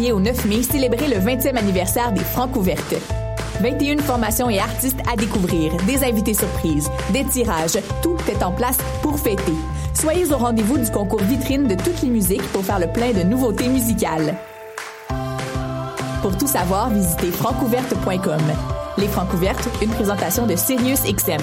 15 février au 9 mai, célébrez le 20e anniversaire des Francs ouvertes. 21 formations et artistes à découvrir, des invités surprises, des tirages, tout est en place pour fêter. Soyez au rendez-vous du concours vitrine de toutes les musiques pour faire le plein de nouveautés musicales. Pour tout savoir, visitez francouverte.com. Les Francouvertes, une présentation de Sirius XM.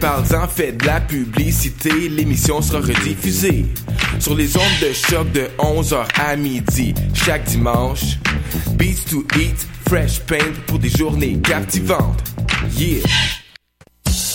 Parle-en, fais de la publicité, l'émission sera rediffusée sur les ondes de choc de 11h à midi chaque dimanche. Beats to eat, fresh paint pour des journées captivantes. Yeah!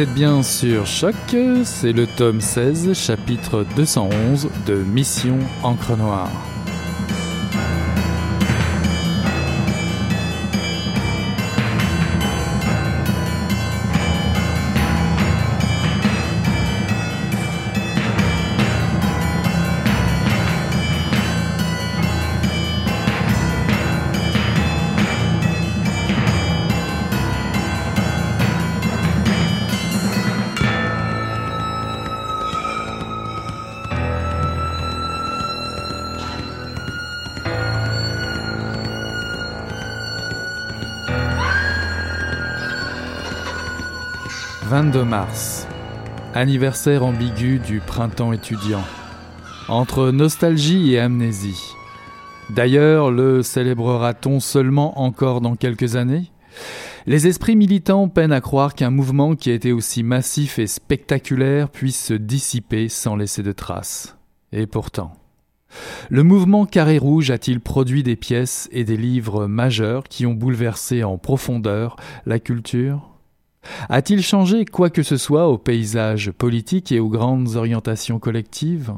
Vous êtes bien sur Choc, c'est le tome 16, chapitre 211 de Mission Encre Noire. « 22 mars, anniversaire ambigu du printemps étudiant, entre nostalgie et amnésie. D'ailleurs, le célébrera-t-on seulement encore dans quelques années? Les esprits militants peinent à croire qu'un mouvement qui a été aussi massif et spectaculaire puisse se dissiper sans laisser de traces. Et pourtant. Le mouvement Carré Rouge a-t-il produit des pièces et des livres majeurs qui ont bouleversé en profondeur la culture? A-t-il changé quoi que ce soit au paysage politique et aux grandes orientations collectives?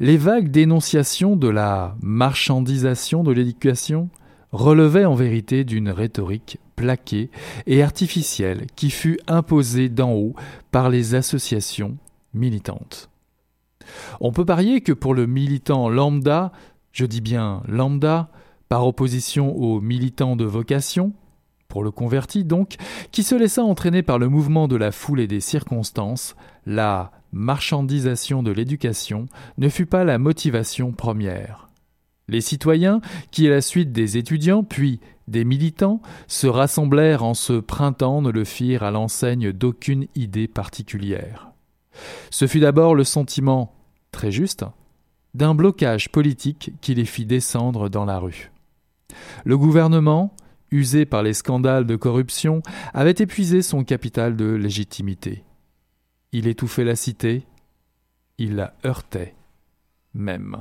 Les vagues dénonciations de la marchandisation de l'éducation relevaient en vérité d'une rhétorique plaquée et artificielle qui fut imposée d'en haut par les associations militantes. On peut parier que pour le militant lambda, je dis bien lambda, par opposition aux militants de vocation, pour le converti donc, qui se laissa entraîner par le mouvement de la foule et des circonstances, la marchandisation de l'éducation ne fut pas la motivation première. Les citoyens, qui à la suite des étudiants, puis des militants, se rassemblèrent en ce printemps, ne le firent à l'enseigne d'aucune idée particulière. Ce fut d'abord le sentiment, très juste, d'un blocage politique qui les fit descendre dans la rue. Le gouvernement, usé par les scandales de corruption, avait épuisé son capital de légitimité. Il étouffait la cité, il la heurtait même.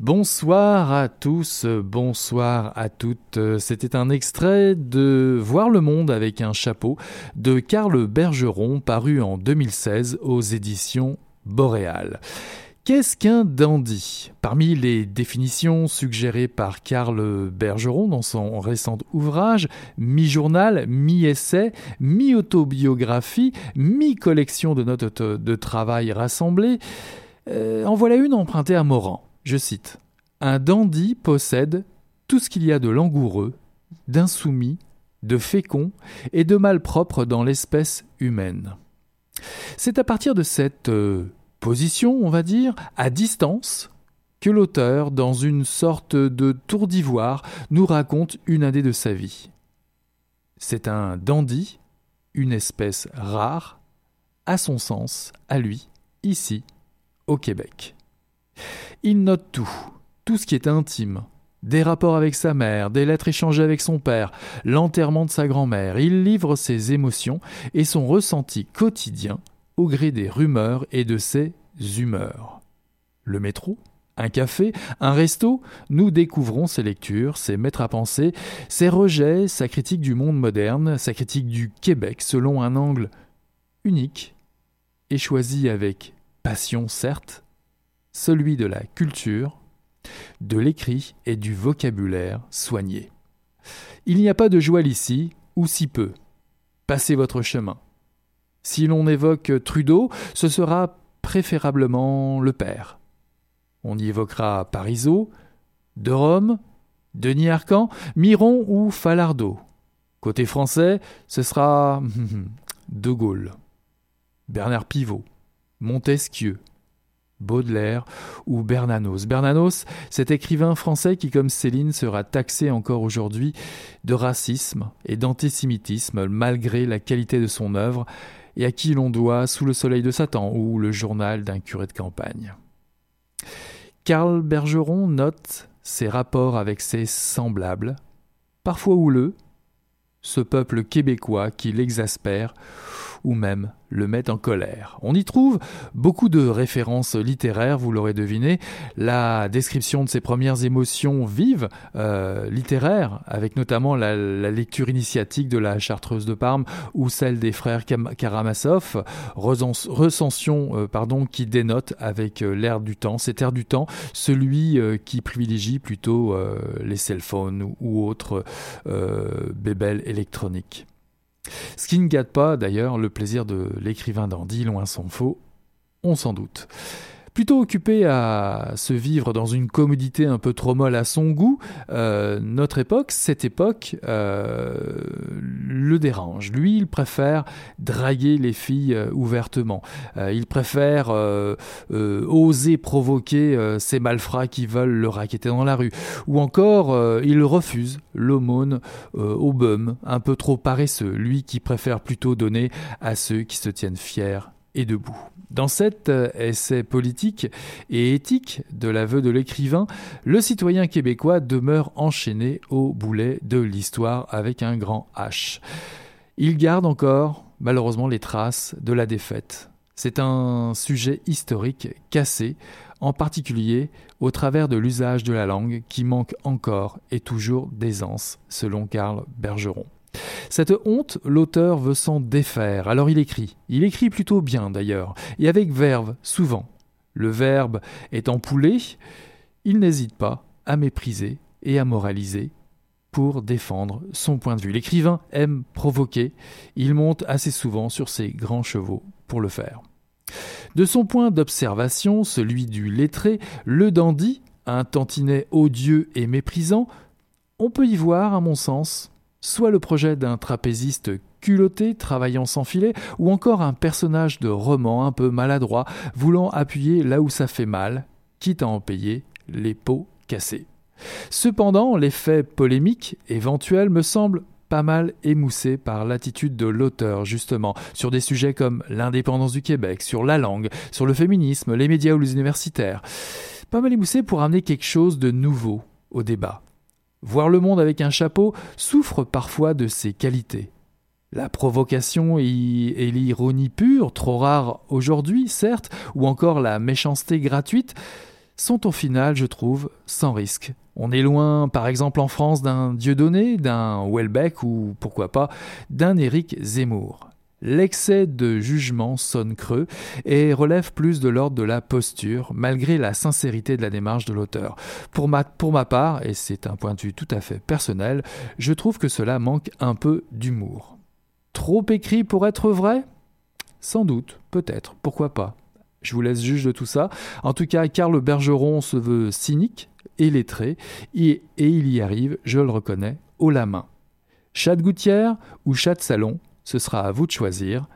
Bonsoir à tous, bonsoir à toutes. C'était un extrait de Voir le monde avec un chapeau de Karl Bergeron paru en 2016 aux éditions Boréal. Qu'est-ce qu'un dandy? Parmi les définitions suggérées par Karl Bergeron dans son récent ouvrage, mi-journal, mi-essai, mi-autobiographie, mi-collection de notes de travail rassemblées, euh, en voilà une empruntée à Morand. Je cite Un dandy possède tout ce qu'il y a de langoureux, d'insoumis, de fécond et de malpropre dans l'espèce humaine. C'est à partir de cette euh, position, on va dire, à distance, que l'auteur, dans une sorte de tour d'ivoire, nous raconte une année de sa vie. C'est un dandy, une espèce rare, à son sens, à lui, ici, au Québec. Il note tout, tout ce qui est intime, des rapports avec sa mère, des lettres échangées avec son père, l'enterrement de sa grand-mère. Il livre ses émotions et son ressenti quotidien au gré des rumeurs et de ses humeurs. Le métro, un café, un resto, nous découvrons ses lectures, ses maîtres à penser, ses rejets, sa critique du monde moderne, sa critique du Québec selon un angle unique et choisi avec passion certes, celui de la culture, de l'écrit et du vocabulaire soigné. Il n'y a pas de joie ici, ou si peu. Passez votre chemin. Si l'on évoque Trudeau, ce sera préférablement le père. On y évoquera Parisot, De Rome, Denis Arcan, Miron ou Falardeau. Côté français, ce sera De Gaulle, Bernard Pivot, Montesquieu, Baudelaire ou Bernanos. Bernanos, cet écrivain français qui, comme Céline, sera taxé encore aujourd'hui de racisme et d'antisémitisme malgré la qualité de son œuvre et à qui l'on doit Sous le soleil de Satan ou le journal d'un curé de campagne. Karl Bergeron note ses rapports avec ses semblables, parfois houleux, ce peuple québécois qui l'exaspère ou même le met en colère. On y trouve beaucoup de références littéraires, vous l'aurez deviné, la description de ses premières émotions vives, euh, littéraires, avec notamment la, lecture initiatique de la Chartreuse de Parme ou celle des frères Karamazov, recension euh, pardon, qui dénote avec euh, l'air du temps, cet air du temps, celui qui privilégie plutôt les cell phones ou autres bébelles électroniques. Ce qui ne gâte pas d'ailleurs le plaisir de l'écrivain dandy, loin s'en faut, on s'en doute. Plutôt occupé à se vivre dans une commodité un peu trop molle à son goût, euh, notre époque, cette époque, euh, le dérange. Lui, il préfère draguer les filles euh, ouvertement. il préfère oser provoquer ces malfrats qui veulent le raqueter dans la rue. Ou encore, il refuse l'aumône au bum, un peu trop paresseux. Lui qui préfère plutôt donner à ceux qui se tiennent fiers et debout. Dans cet euh, essai politique et éthique de l'aveu de l'écrivain, le citoyen québécois demeure enchaîné au boulet de l'histoire avec un grand H. Il garde encore, malheureusement, les traces de la défaite. C'est un sujet historique cassé, en particulier au travers de l'usage de la langue qui manque encore et toujours d'aisance, selon Karl Bergeron. Cette honte, l'auteur veut s'en défaire, alors il écrit. Il écrit plutôt bien d'ailleurs, et avec verve, souvent. Le verbe étant poulé, il n'hésite pas à mépriser et à moraliser pour défendre son point de vue. L'écrivain aime provoquer, il monte assez souvent sur ses grands chevaux pour le faire. De son point d'observation, celui du lettré, le dandy, un tantinet odieux et méprisant, on peut y voir, à mon sens, soit le projet d'un trapéziste culotté travaillant sans filet, ou encore un personnage de roman un peu maladroit voulant appuyer là où ça fait mal, quitte à en payer les pots cassés. Cependant, l'effet polémique éventuel me semble pas mal émoussé par l'attitude de l'auteur, justement, sur des sujets comme l'indépendance du Québec, sur la langue, sur le féminisme, les médias ou les universitaires. Pas mal émoussé pour amener quelque chose de nouveau au débat. Voir le monde avec un chapeau souffre parfois de ses qualités. La provocation et l'ironie pure, trop rares aujourd'hui, certes, ou encore la méchanceté gratuite, sont au final, je trouve, sans risque. On est loin, par exemple en France, d'un Dieudonné, d'un Welbeck ou pourquoi pas d'un Éric Zemmour. L'excès de jugement sonne creux et relève plus de l'ordre de la posture, malgré la sincérité de la démarche de l'auteur. Pour ma, part, et c'est un point de vue tout à fait personnel, je trouve que cela manque un peu d'humour. Trop écrit pour être vrai? Sans doute, peut-être, pourquoi pas. Je vous laisse juge de tout ça. En tout cas, Karl Bergeron se veut cynique et lettré, et, et il y arrive, je le reconnais, haut la main. Chat de gouttière ou chat de salon, ce sera à vous de choisir.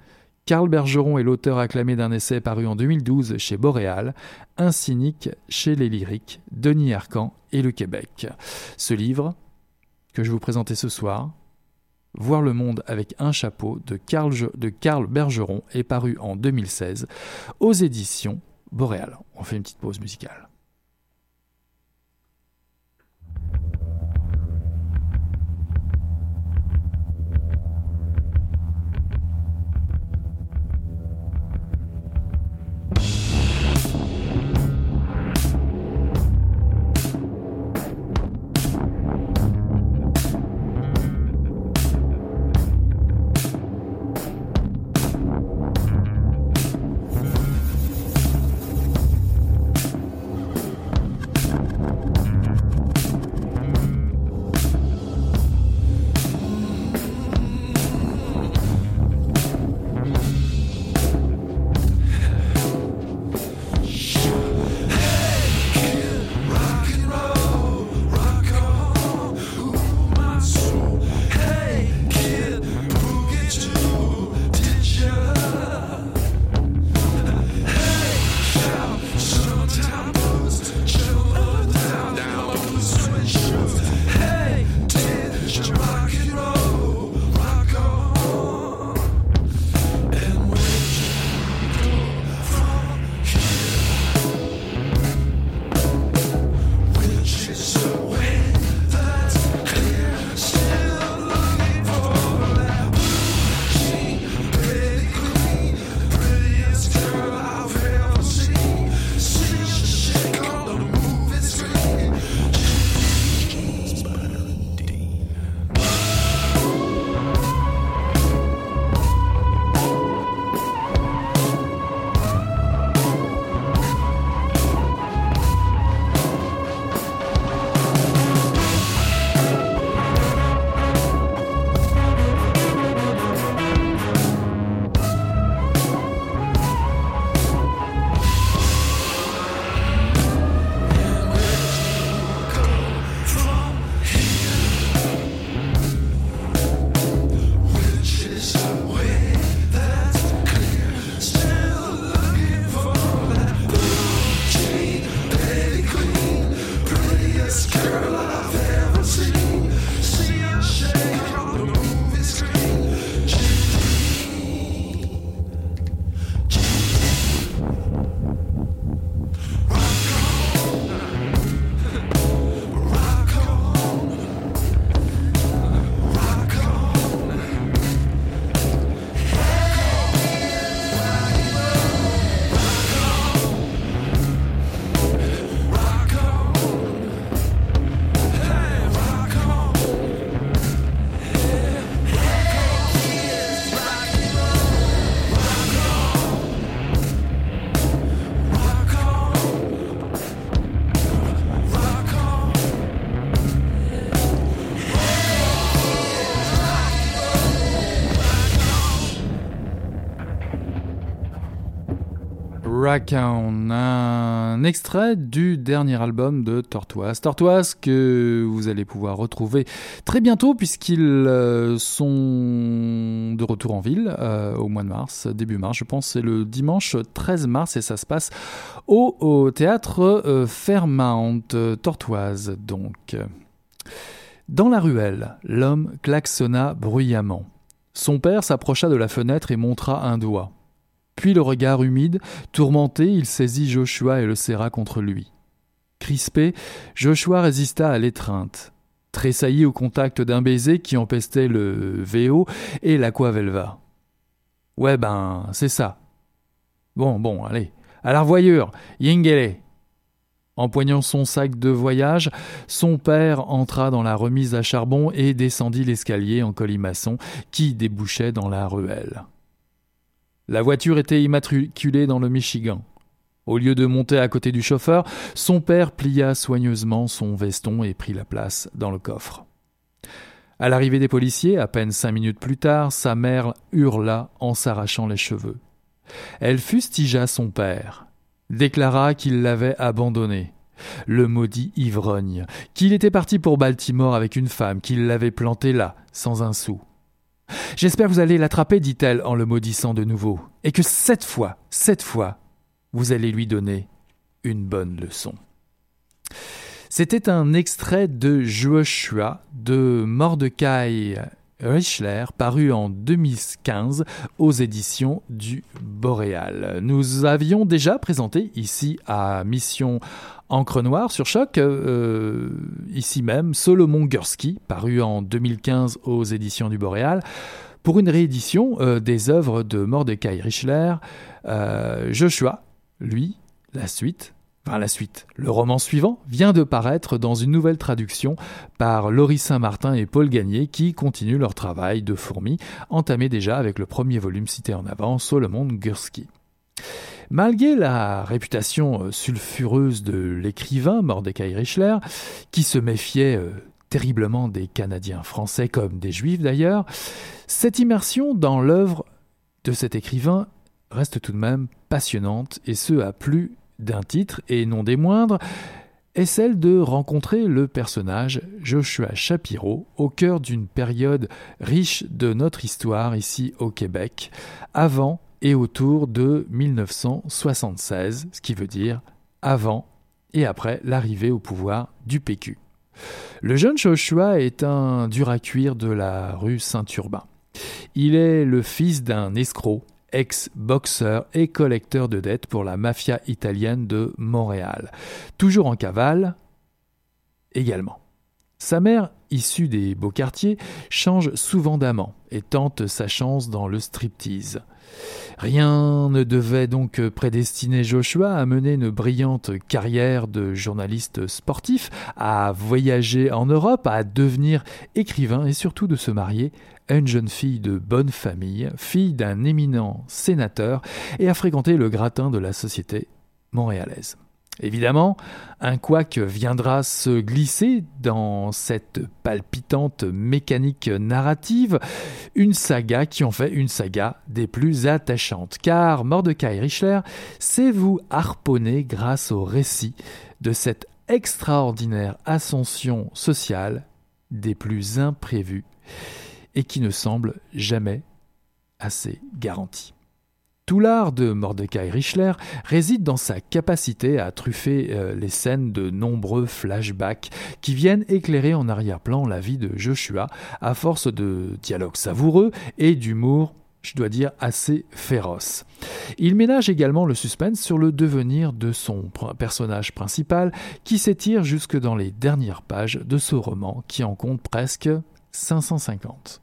Karl Bergeron est l'auteur acclamé d'un essai paru en 2012 chez Boréal, Un cynique chez les lyriques, Denis Arcan et le Québec. Ce livre, que je vous présentais ce soir, Voir le monde avec un chapeau de Karl, de Karl Bergeron est paru en 2016 aux éditions Boréal. On fait une petite pause musicale. On a un extrait du dernier album de Tortoise. Tortoise que vous allez pouvoir retrouver très bientôt puisqu'ils euh, sont de retour en ville euh, au mois de mars, début mars je pense, c'est le dimanche 13 mars et ça se passe au, théâtre euh, Fairmount Tortoise donc. Dans la ruelle, l'homme klaxonna bruyamment. Son père s'approcha de la fenêtre et montra un doigt. Puis le regard humide, tourmenté, il saisit Joshua et le serra contre lui. Crispé, Joshua résista à l'étreinte, tressaillit au contact d'un baiser qui empestait le VO et l'aquavelva. Ouais ben, c'est ça. Bon, bon, allez, à la revoyure, yingele. Empoignant son sac de voyage, son père entra dans la remise à charbon et descendit l'escalier en colimaçon qui débouchait dans la ruelle. La voiture était immatriculée dans le Michigan. Au lieu de monter à côté du chauffeur, son père plia soigneusement son veston et prit la place dans le coffre. À l'arrivée des policiers, à peine cinq minutes plus tard, sa mère hurla en s'arrachant les cheveux. Elle fustigea son père, déclara qu'il l'avait abandonné, le maudit ivrogne, qu'il était parti pour Baltimore avec une femme, qu'il l'avait planté là, sans un sou. J'espère que vous allez l'attraper, dit-elle en le maudissant de nouveau, et que cette fois, cette fois, vous allez lui donner une bonne leçon. C'était un extrait de Joshua de Mordecai Richler, paru en 2015 aux éditions du Boréal. Nous avions déjà présenté ici à Mission Encre Noire sur Choc, euh, ici même, Solomon Gursky, paru en 2015 aux éditions du Boréal, pour une réédition euh, des œuvres de Mordecai Richler, euh, Joshua, lui, la suite, la suite, le roman suivant vient de paraître dans une nouvelle traduction par Laurie Saint-Martin et Paul Gagné qui continuent leur travail de fourmi entamé déjà avec le premier volume cité en avant, Solomon Gursky. Malgré la réputation euh, sulfureuse de l'écrivain Mordecai Richler, qui se méfiait euh, terriblement des Canadiens français comme des Juifs d'ailleurs, cette immersion dans l'œuvre de cet écrivain reste tout de même passionnante, et ce à plus d'un titre, et non des moindres, est celle de rencontrer le personnage Joshua Shapiro au cœur d'une période riche de notre histoire ici au Québec, avant et autour de 1976, ce qui veut dire avant et après l'arrivée au pouvoir du PQ. Le jeune Joshua est un dur à cuire de la rue Saint-Urbain. Il est le fils d'un escroc ex-boxeur et collecteur de dettes pour la mafia italienne de Montréal. Toujours en cavale également. Sa mère, issue des beaux quartiers, change souvent d'amant et tente sa chance dans le striptease. Rien ne devait donc prédestiner Joshua à mener une brillante carrière de journaliste sportif, à voyager en Europe, à devenir écrivain et surtout de se marier une jeune fille de bonne famille, fille d'un éminent sénateur, et à fréquenter le gratin de la société montréalaise. Évidemment, un couac viendra se glisser dans cette palpitante mécanique narrative, une saga qui en fait une saga des plus attachantes, car Mordecai Richler sait vous harponner grâce au récit de cette extraordinaire ascension sociale des plus imprévues et qui ne semble jamais assez garantie. Tout l'art de Mordecai Richler réside dans sa capacité à truffer euh, les scènes de nombreux flashbacks qui viennent éclairer en arrière-plan la vie de Joshua à force de dialogues savoureux et d'humour je dois dire, assez féroce. Il ménage également le suspense sur le devenir de son personnage principal qui s'étire jusque dans les dernières pages de ce roman qui en compte presque 550.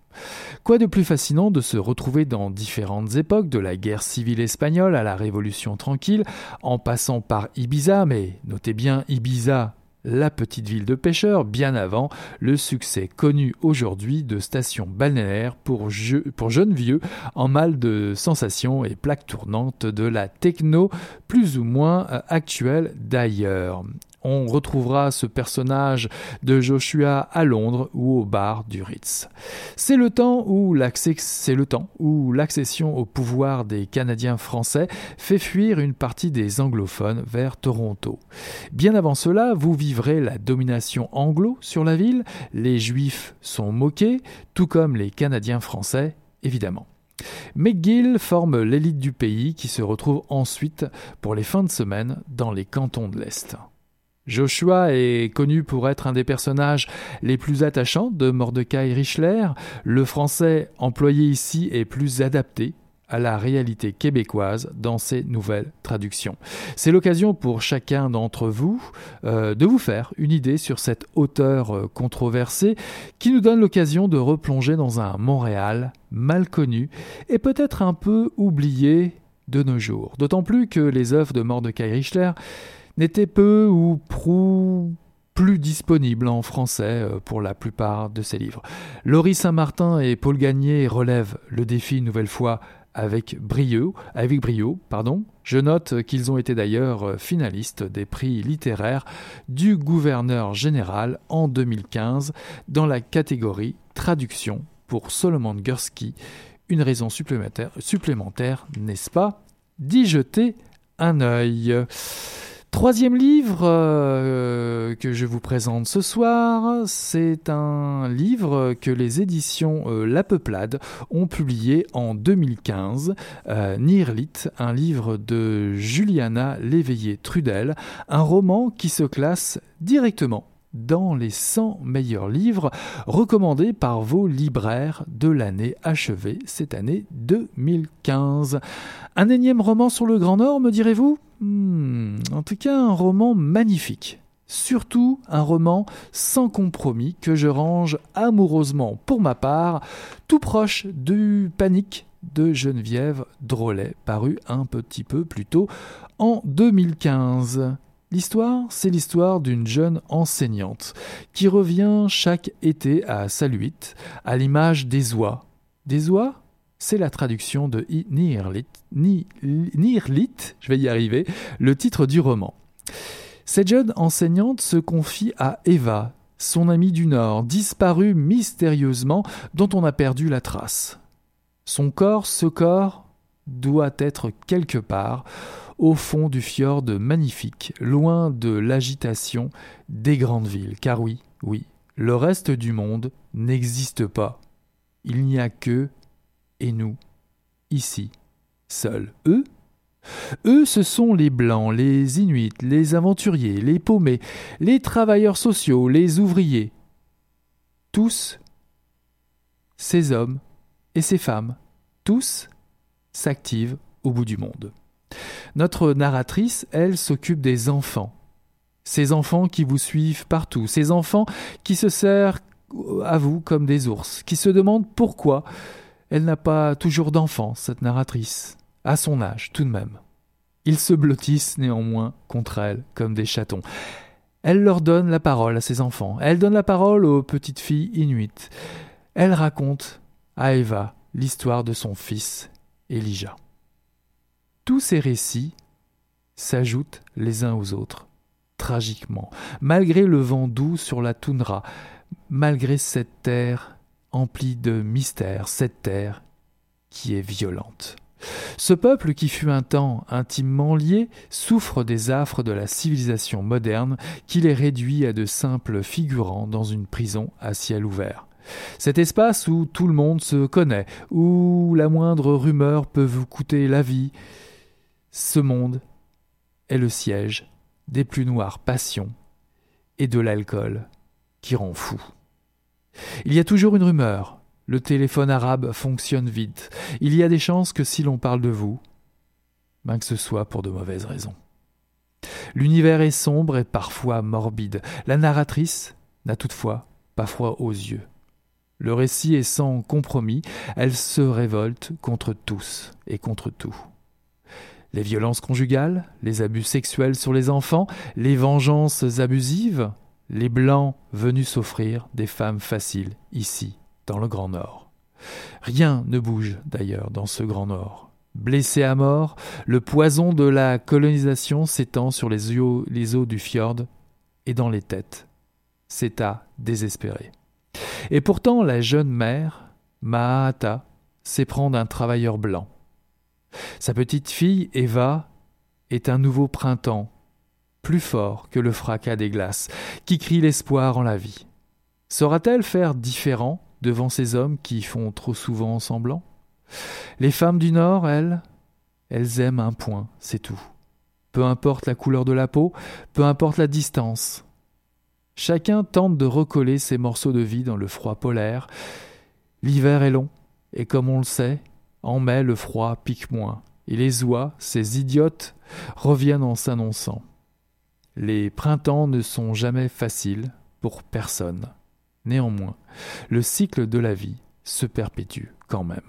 Quoi de plus fascinant de se retrouver dans différentes époques, de la guerre civile espagnole à la Révolution tranquille, en passant par Ibiza, mais notez bien Ibiza la petite ville de pêcheurs, bien avant le succès connu aujourd'hui de stations balnéaires pour, pour, jeunes vieux en mal de sensations et plaques tournantes de la techno plus ou moins euh, actuelle d'ailleurs on retrouvera ce personnage de Joshua à Londres ou au bar du Ritz. C'est le temps où l'accession au pouvoir des Canadiens français fait fuir une partie des anglophones vers Toronto. Bien avant cela, vous vivrez la domination anglo sur la ville, les juifs sont moqués, tout comme les Canadiens français, évidemment. McGill forme l'élite du pays qui se retrouve ensuite pour les fins de semaine dans les cantons de l'Est. Joshua est connu pour être un des personnages les plus attachants de Mordecai Richler. Le français employé ici est plus adapté à la réalité québécoise dans ses nouvelles traductions. C'est l'occasion pour chacun d'entre vous euh, de vous faire une idée sur cet auteur euh, controversé qui nous donne l'occasion de replonger dans un Montréal mal connu et peut-être un peu oublié de nos jours. D'autant plus que les œuvres de Mordecai Richler n'était peu ou prou plus disponible en français euh, pour la plupart de ses livres. Laurie Saint-Martin et Paul Gagné relèvent le défi une nouvelle fois avec brio, avec brio pardon. Je note qu'ils ont été d'ailleurs finalistes des prix littéraires du gouverneur général en 2015 dans la catégorie traduction pour Solomon Gursky. Une raison supplémentaire, supplémentaire n'est-ce pas, d'y jeter un œil? Troisième livre euh, que je vous présente ce soir, c'est un livre que les éditions euh, La Peuplade ont publié en 2015, euh, un livre de Juliana Léveillé-Trudel, un roman qui se classe directement dans les 100 meilleurs livres recommandés par vos libraires de l'année achevée, cette année 2015. Un énième roman sur le Grand Nord, me direz-vous? Hmm, en tout cas, un roman magnifique. Surtout un roman sans compromis que je range amoureusement pour ma part, tout proche du Panique de Geneviève Drolet, paru un petit peu plus tôt en 2015. L'histoire, c'est l'histoire d'une jeune enseignante qui revient chaque été à Saluit à l'image des oies. Des oies? C'est la traduction de Nirlit, Nirlit, je vais y arriver, le titre du roman. Cette jeune enseignante se confie à Eva, son amie du Nord, disparue mystérieusement, dont on a perdu la trace. Son corps, ce corps, doit être quelque part, au fond du fjord magnifique, loin de l'agitation des grandes villes. Car oui, oui, le reste du monde n'existe pas. Il n'y a que et nous, ici, seuls. Eux eux, ce sont les Blancs, les Inuits, les aventuriers, les paumés, les travailleurs sociaux, les ouvriers. Tous, ces hommes et ces femmes, tous s'activent au bout du monde. Notre narratrice, elle, s'occupe des enfants. Ces enfants qui vous suivent partout, ces enfants qui se serrent à vous comme des ours, qui se demandent pourquoi elle n'a pas toujours d'enfants, cette narratrice, à son âge tout de même. Ils se blottissent néanmoins contre elle comme des chatons. Elle leur donne la parole à ses enfants, elle donne la parole aux petites filles inuites. Elle raconte à Eva l'histoire de son fils, Elijah. Tous ces récits s'ajoutent les uns aux autres, tragiquement, malgré le vent doux sur la toundra, malgré cette terre emplie de mystères, cette terre qui est violente. Ce peuple qui fut un temps intimement lié souffre des affres de la civilisation moderne qui les réduit à de simples figurants dans une prison à ciel ouvert. Cet espace où tout le monde se connaît, où la moindre rumeur peut vous coûter la vie, ce monde est le siège des plus noires passions et de l'alcool qui rend fou. Il y a toujours une rumeur. Le téléphone arabe fonctionne vite. Il y a des chances que si l'on parle de vous, ben que ce soit pour de mauvaises raisons. L'univers est sombre et parfois morbide. La narratrice n'a toutefois pas froid aux yeux. Le récit est sans compromis, elle se révolte contre tous et contre tout. Les violences conjugales, les abus sexuels sur les enfants, les vengeances abusives, les Blancs venus s'offrir des femmes faciles ici, dans le Grand Nord. Rien ne bouge d'ailleurs dans ce Grand Nord. Blessé à mort, le poison de la colonisation s'étend sur les eaux, du fjord et dans les têtes. C'est à désespérer. Et pourtant, la jeune mère, Mahata, s'éprend d'un travailleur blanc. Sa petite fille, Eva, est un nouveau printemps plus fort que le fracas des glaces, qui crie l'espoir en la vie. Saura-t-elle faire différent devant ces hommes qui font trop souvent semblant? Les femmes du Nord, elles, elles aiment un point, c'est tout. Peu importe la couleur de la peau, peu importe la distance. Chacun tente de recoller ses morceaux de vie dans le froid polaire. L'hiver est long, et comme on le sait, en mai le froid pique moins, et les oies, ces idiotes, reviennent en s'annonçant. Les printemps ne sont jamais faciles pour personne. Néanmoins, le cycle de la vie se perpétue quand même.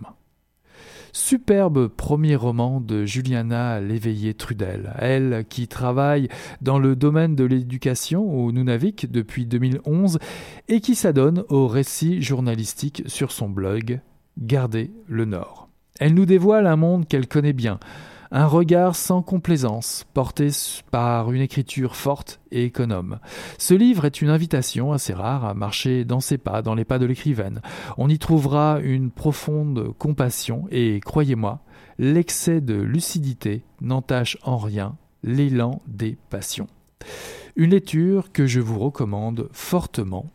Superbe premier roman de Juliana Léveillé-Trudel, elle qui travaille dans le domaine de l'éducation au Nunavik depuis 2011 et qui s'adonne au récit journalistique sur son blog Garder le Nord. Elle nous dévoile un monde qu'elle connaît bien, un regard sans complaisance, porté par une écriture forte et économe. Ce livre est une invitation assez rare à marcher dans ses pas, dans les pas de l'écrivaine. On y trouvera une profonde compassion et, croyez-moi, l'excès de lucidité n'entache en rien l'élan des passions. Une lecture que je vous recommande fortement.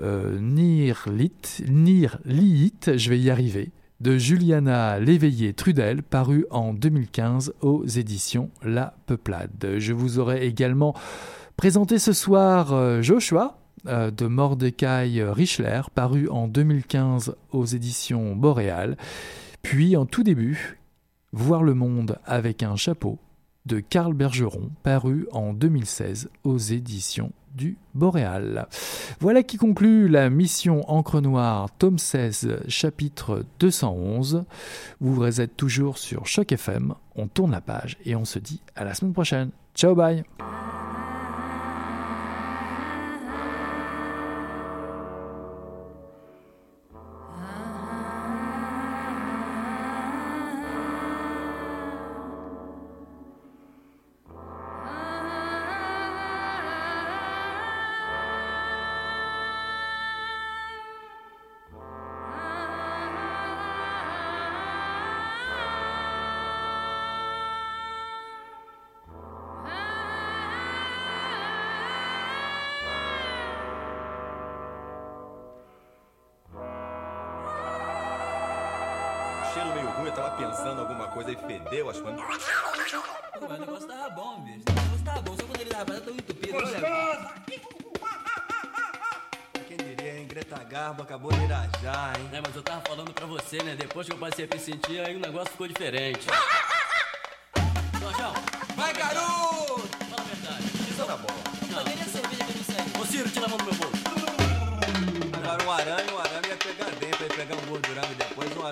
Euh, Nir Liit, je vais y arriver, de Juliana Léveillé-Trudel, paru en 2015 aux éditions La Peuplade. Je vous aurai également présenté ce soir euh, Joshua euh, de Mordecai Richler, paru en 2015 aux éditions Boréal. Puis en tout début, Voir le monde avec un chapeau de Karl Bergeron, paru en 2016 aux éditions du Boréal. Voilà qui conclut la mission Encre Noire, tome 16, chapitre 211. Vous êtes toujours sur Choc FM, on tourne la page et on se dit à la semaine prochaine. Ciao, bye! pensando alguma coisa e fedeu as coisas. Mas o negócio tava bom, bicho. O negócio tava bom, só quando ele tava fazendo tão entupido. Gostoso! Greta Garbo acabou de irajar, hein? É, mas eu tava falando pra você, né? Depois que eu passei a me sentir, aí o negócio ficou diferente. Então, Jorjão! Vai, garoto! Fala a verdade. Isso tá bom. Não. Tá Poderia cerveja que não serve. Ô, Ciro, tira a mão do meu bolso. Agora um arame, um arame ia pegar dentro, aí pegar um gordurame depois, um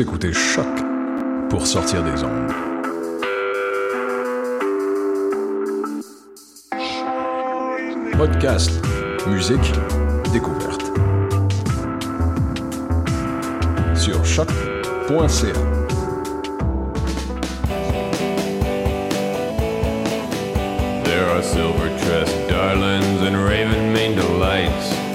Vous écoutez Choc pour sortir des ondes. Podcast, musique, découverte. Sur choc.ca. There are silver tress darlings and raven maned delights.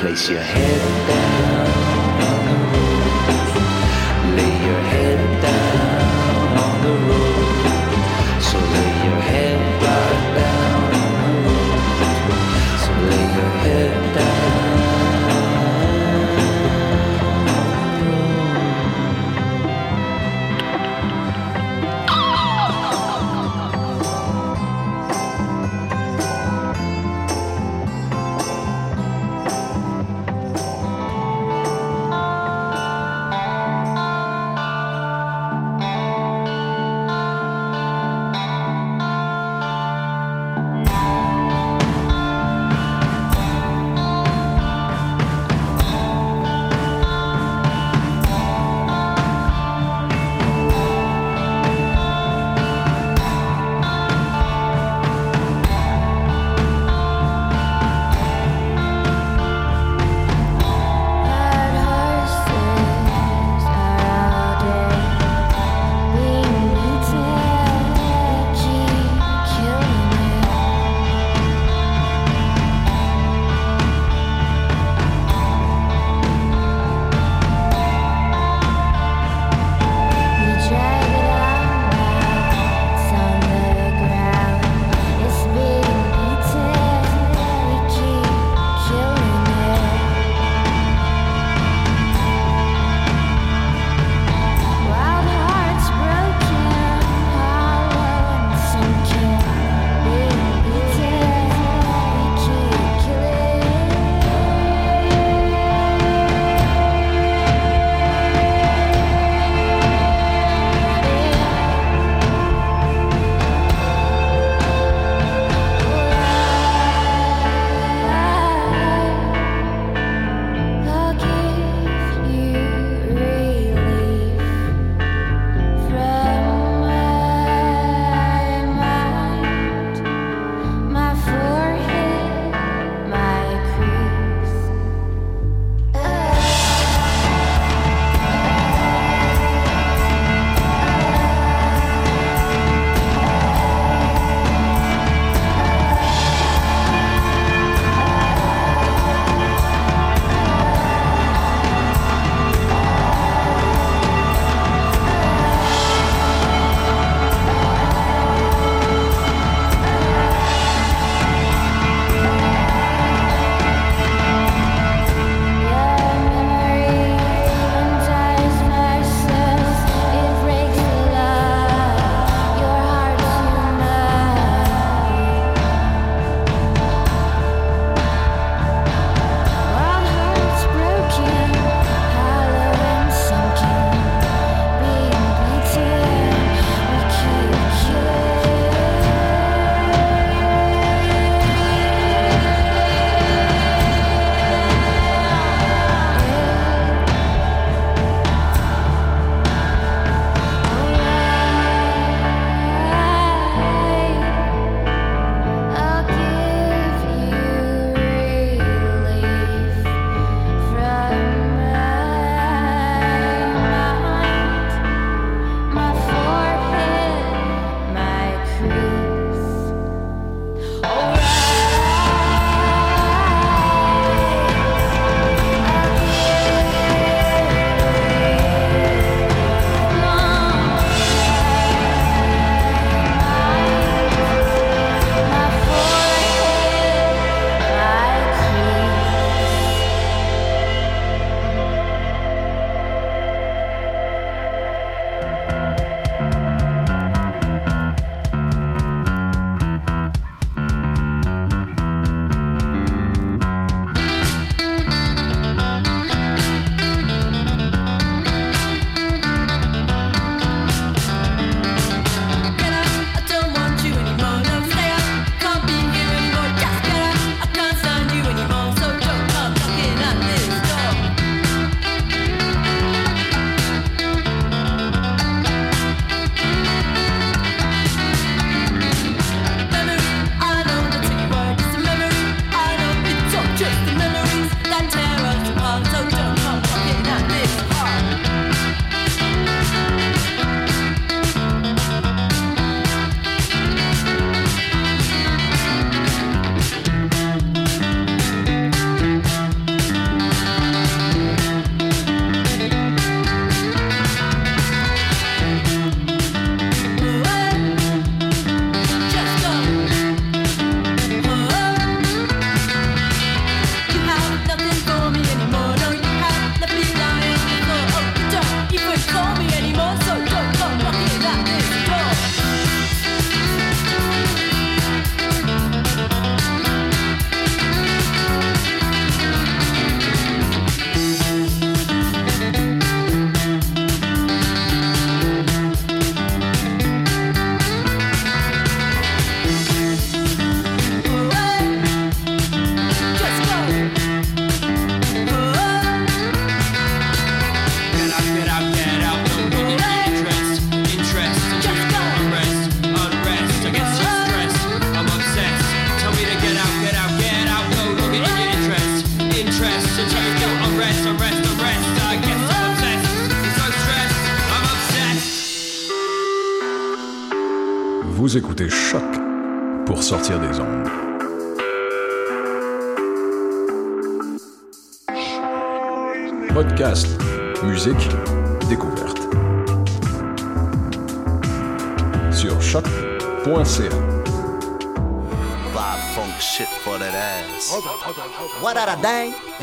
Place your head down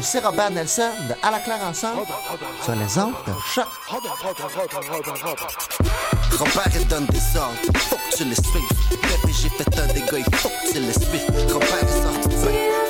C'est Robert Nelson de À la claire ensemble sur les ondes de choc. Grand-père il donne des ordres, faut que tu les suives. Bébé j'ai fait un dégât, faut que tu les suives. Grand-père est sorti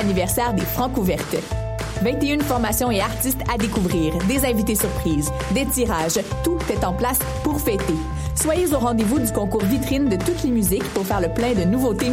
anniversaire des Francouvertes. 21 formations et artistes à découvrir, des invités surprises, des tirages, tout est en place pour fêter. Soyez au rendez-vous du concours vitrine de toutes les musiques pour faire le plein de nouveautés